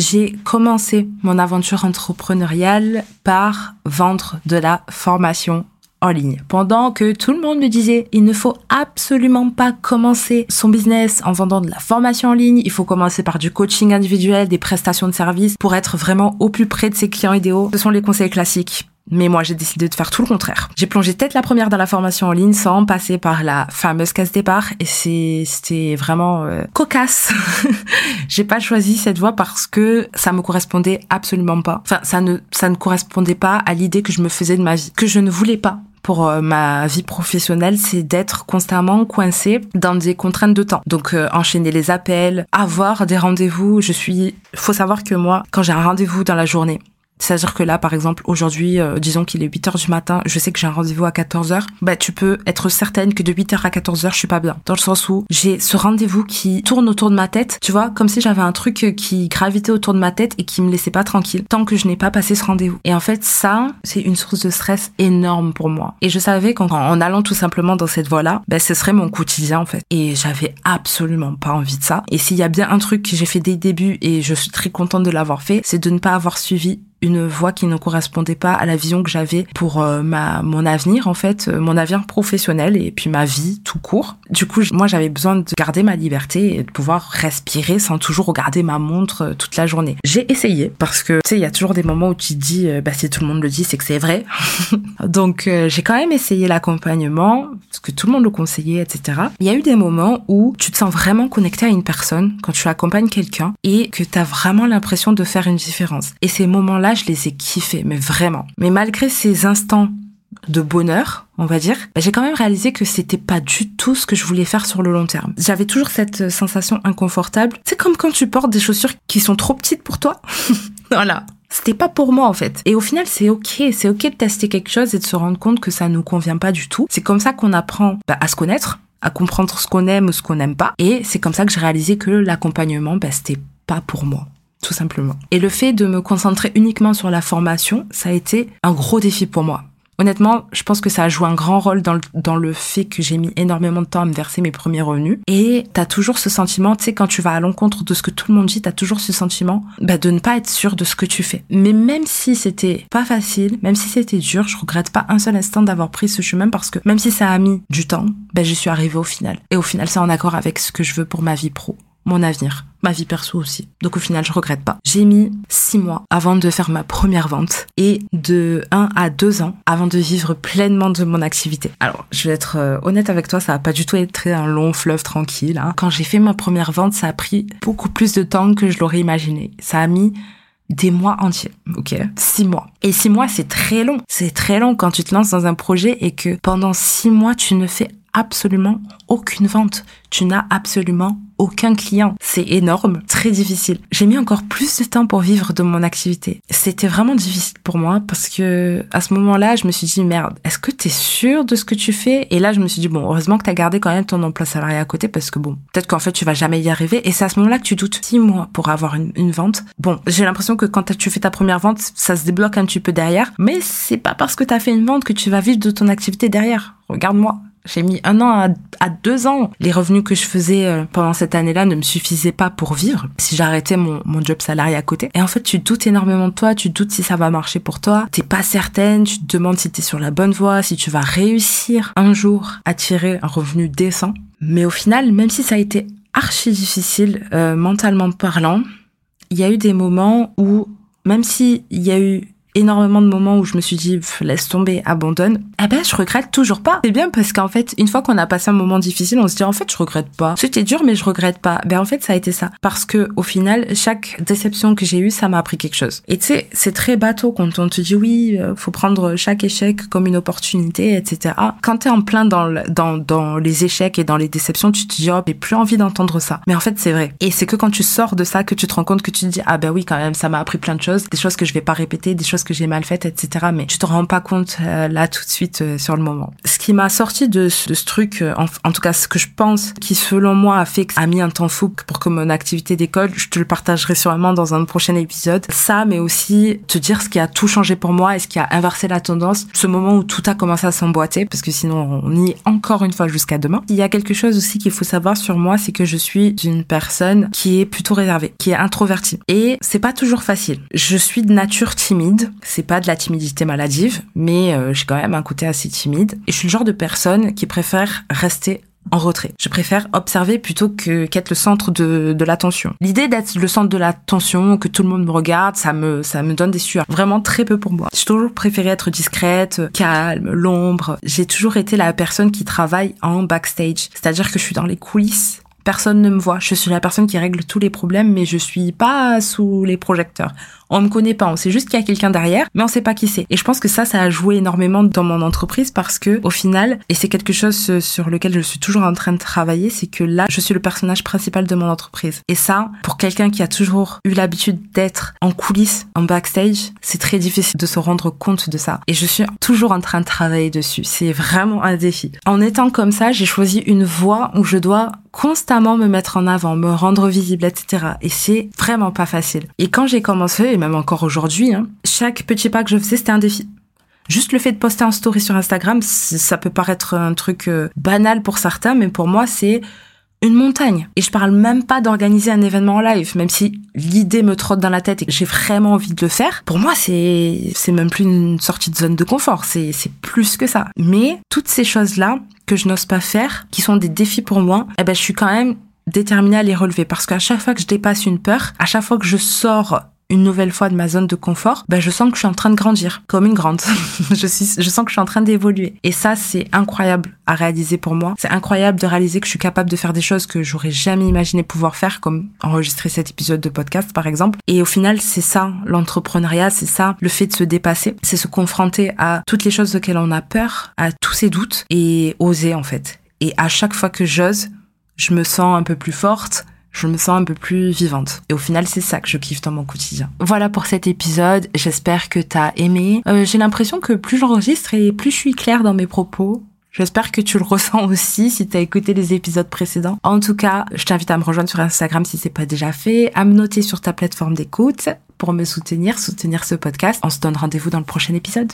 j'ai commencé mon aventure entrepreneuriale par vendre de la formation en ligne. Pendant que tout le monde me disait, il ne faut absolument pas commencer son business en vendant de la formation en ligne, il faut commencer par du coaching individuel, des prestations de services pour être vraiment au plus près de ses clients idéaux. Ce sont les conseils classiques. Mais moi, j'ai décidé de faire tout le contraire. J'ai plongé tête la première dans la formation en ligne sans passer par la fameuse case départ et c'était vraiment euh, cocasse. j'ai pas choisi cette voie parce que ça me correspondait absolument pas. Enfin, ça ne ça ne correspondait pas à l'idée que je me faisais de ma vie, que je ne voulais pas pour euh, ma vie professionnelle, c'est d'être constamment coincée dans des contraintes de temps. Donc euh, enchaîner les appels, avoir des rendez-vous. Je suis, faut savoir que moi, quand j'ai un rendez-vous dans la journée, c'est-à-dire que là, par exemple, aujourd'hui, euh, disons qu'il est 8 heures du matin, je sais que j'ai un rendez-vous à 14 heures, bah, tu peux être certaine que de 8 heures à 14 heures, je suis pas bien. Dans le sens où j'ai ce rendez-vous qui tourne autour de ma tête, tu vois, comme si j'avais un truc qui gravitait autour de ma tête et qui me laissait pas tranquille tant que je n'ai pas passé ce rendez-vous. Et en fait, ça, c'est une source de stress énorme pour moi. Et je savais qu'en en allant tout simplement dans cette voie-là, bah, ce serait mon quotidien, en fait. Et j'avais absolument pas envie de ça. Et s'il y a bien un truc que j'ai fait dès le début et je suis très contente de l'avoir fait, c'est de ne pas avoir suivi une voie qui ne correspondait pas à la vision que j'avais pour euh, ma mon avenir en fait, euh, mon avenir professionnel et puis ma vie tout court. Du coup, moi j'avais besoin de garder ma liberté et de pouvoir respirer sans toujours regarder ma montre euh, toute la journée. J'ai essayé parce que tu sais, il y a toujours des moments où tu te dis bah si tout le monde le dit, c'est que c'est vrai. Donc j'ai quand même essayé l'accompagnement parce que tout le monde le conseillait, etc. Il y a eu des moments où tu te sens vraiment connecté à une personne quand tu accompagnes quelqu'un et que tu as vraiment l'impression de faire une différence. Et ces je les ai kiffés, mais vraiment. Mais malgré ces instants de bonheur, on va dire, bah, j'ai quand même réalisé que c'était pas du tout ce que je voulais faire sur le long terme. J'avais toujours cette euh, sensation inconfortable. C'est comme quand tu portes des chaussures qui sont trop petites pour toi. voilà. C'était pas pour moi en fait. Et au final, c'est ok, c'est ok de tester quelque chose et de se rendre compte que ça nous convient pas du tout. C'est comme ça qu'on apprend bah, à se connaître, à comprendre ce qu'on aime ou ce qu'on n'aime pas. Et c'est comme ça que j'ai réalisé que l'accompagnement, bah, c'était pas pour moi tout simplement. Et le fait de me concentrer uniquement sur la formation, ça a été un gros défi pour moi. Honnêtement, je pense que ça a joué un grand rôle dans le, dans le fait que j'ai mis énormément de temps à me verser mes premiers revenus. Et t'as toujours ce sentiment, tu sais, quand tu vas à l'encontre de ce que tout le monde dit, t'as toujours ce sentiment bah, de ne pas être sûr de ce que tu fais. Mais même si c'était pas facile, même si c'était dur, je regrette pas un seul instant d'avoir pris ce chemin parce que même si ça a mis du temps, bah, j'y suis arrivée au final. Et au final, c'est en accord avec ce que je veux pour ma vie pro mon avenir, ma vie perso aussi. Donc au final, je regrette pas. J'ai mis six mois avant de faire ma première vente et de un à deux ans avant de vivre pleinement de mon activité. Alors, je vais être euh, honnête avec toi, ça a pas du tout été un long fleuve tranquille. Hein. Quand j'ai fait ma première vente, ça a pris beaucoup plus de temps que je l'aurais imaginé. Ça a mis des mois entiers, ok? Six mois. Et six mois, c'est très long. C'est très long quand tu te lances dans un projet et que pendant six mois, tu ne fais absolument aucune vente. Tu n'as absolument aucun client. C'est énorme, très difficile. J'ai mis encore plus de temps pour vivre de mon activité. C'était vraiment difficile pour moi parce que à ce moment-là, je me suis dit merde, est-ce que tu es sûr de ce que tu fais? Et là, je me suis dit bon, heureusement que tu as gardé quand même ton emploi salarié à côté parce que bon, peut-être qu'en fait tu vas jamais y arriver. Et c'est à ce moment-là que tu doutes. Six mois pour avoir une, une vente. Bon, j'ai l'impression que quand tu fais ta première vente, ça se débloque un petit peu derrière, mais c'est pas parce que tu as fait une vente que tu vas vivre de ton activité derrière. Regarde-moi, j'ai mis un an à, deux ans. Les revenus que je faisais euh, pendant cette année-là ne me suffisaient pas pour vivre si j'arrêtais mon, job salarié à côté. Et en fait, tu doutes énormément de toi, tu doutes si ça va marcher pour toi. T'es pas certaine, tu te demandes si t'es sur la bonne voie, si tu vas réussir un jour à tirer un revenu décent. Mais au final, même si ça a été archi difficile, euh, mentalement parlant, il y a eu des moments où, même s'il y a eu énormément de moments où je me suis dit laisse tomber, abandonne. Eh ben je regrette toujours pas. C'est bien parce qu'en fait une fois qu'on a passé un moment difficile, on se dit en fait je regrette pas. C'était dur mais je regrette pas. Ben en fait ça a été ça parce que au final chaque déception que j'ai eue ça m'a appris quelque chose. Et tu sais c'est très bateau quand on te dit oui euh, faut prendre chaque échec comme une opportunité etc. Quand t'es en plein dans, dans dans les échecs et dans les déceptions tu te dis oh j'ai plus envie d'entendre ça. Mais en fait c'est vrai. Et c'est que quand tu sors de ça que tu te rends compte que tu te dis ah ben oui quand même ça m'a appris plein de choses, des choses que je vais pas répéter, des choses chose que j'ai mal fait, etc. Mais tu te rends pas compte euh, là tout de suite euh, sur le moment. Ce qui m'a sorti de, de ce truc, en, en, tout cas ce que je pense, qui selon moi a fait a mis un temps fou pour que mon activité d'école, je te le partagerai sûrement dans un prochain épisode. Ça, mais aussi te dire ce qui a tout changé pour moi et ce qui a inversé la tendance, ce moment où tout a commencé à s'emboîter, parce que sinon on y est encore une fois jusqu'à demain. Il y a quelque chose aussi qu'il faut savoir sur moi, c'est que je suis une personne qui est plutôt réservée, qui est introvertie. Et c'est pas toujours facile. Je suis de nature timide. C'est pas de la timidité maladive, mais euh, j'ai quand même un côté assez timide. Et je suis le genre de personne qui préfère rester en retrait. Je préfère observer plutôt que qu'être le centre de, de l'attention. L'idée d'être le centre de l'attention, que tout le monde me regarde, ça me ça me donne des sueurs. Vraiment très peu pour moi. J'ai toujours préféré être discrète, calme, l'ombre. J'ai toujours été la personne qui travaille en backstage, c'est-à-dire que je suis dans les coulisses personne ne me voit. Je suis la personne qui règle tous les problèmes, mais je suis pas sous les projecteurs on me connaît pas, on sait juste qu'il y a quelqu'un derrière, mais on sait pas qui c'est. Et je pense que ça, ça a joué énormément dans mon entreprise parce que, au final, et c'est quelque chose sur lequel je suis toujours en train de travailler, c'est que là, je suis le personnage principal de mon entreprise. Et ça, pour quelqu'un qui a toujours eu l'habitude d'être en coulisses, en backstage, c'est très difficile de se rendre compte de ça. Et je suis toujours en train de travailler dessus. C'est vraiment un défi. En étant comme ça, j'ai choisi une voie où je dois constamment me mettre en avant, me rendre visible, etc. Et c'est vraiment pas facile. Et quand j'ai commencé, même encore aujourd'hui, hein, chaque petit pas que je faisais, c'était un défi. Juste le fait de poster en story sur Instagram, ça peut paraître un truc euh, banal pour certains, mais pour moi, c'est une montagne. Et je parle même pas d'organiser un événement en live, même si l'idée me trotte dans la tête et que j'ai vraiment envie de le faire. Pour moi, c'est, c'est même plus une sortie de zone de confort. C'est, c'est plus que ça. Mais toutes ces choses-là que je n'ose pas faire, qui sont des défis pour moi, eh ben, je suis quand même déterminée à les relever parce qu'à chaque fois que je dépasse une peur, à chaque fois que je sors une nouvelle fois de ma zone de confort, ben je sens que je suis en train de grandir comme une grande. je suis, je sens que je suis en train d'évoluer. Et ça, c'est incroyable à réaliser pour moi. C'est incroyable de réaliser que je suis capable de faire des choses que j'aurais jamais imaginé pouvoir faire, comme enregistrer cet épisode de podcast, par exemple. Et au final, c'est ça, l'entrepreneuriat, c'est ça, le fait de se dépasser, c'est se confronter à toutes les choses auxquelles on a peur, à tous ces doutes et oser, en fait. Et à chaque fois que j'ose, je me sens un peu plus forte, je me sens un peu plus vivante. Et au final, c'est ça que je kiffe dans mon quotidien. Voilà pour cet épisode. J'espère que t'as aimé. Euh, J'ai l'impression que plus j'enregistre et plus je suis claire dans mes propos. J'espère que tu le ressens aussi si t'as écouté les épisodes précédents. En tout cas, je t'invite à me rejoindre sur Instagram si c'est pas déjà fait, à me noter sur ta plateforme d'écoute pour me soutenir, soutenir ce podcast. On se donne rendez-vous dans le prochain épisode.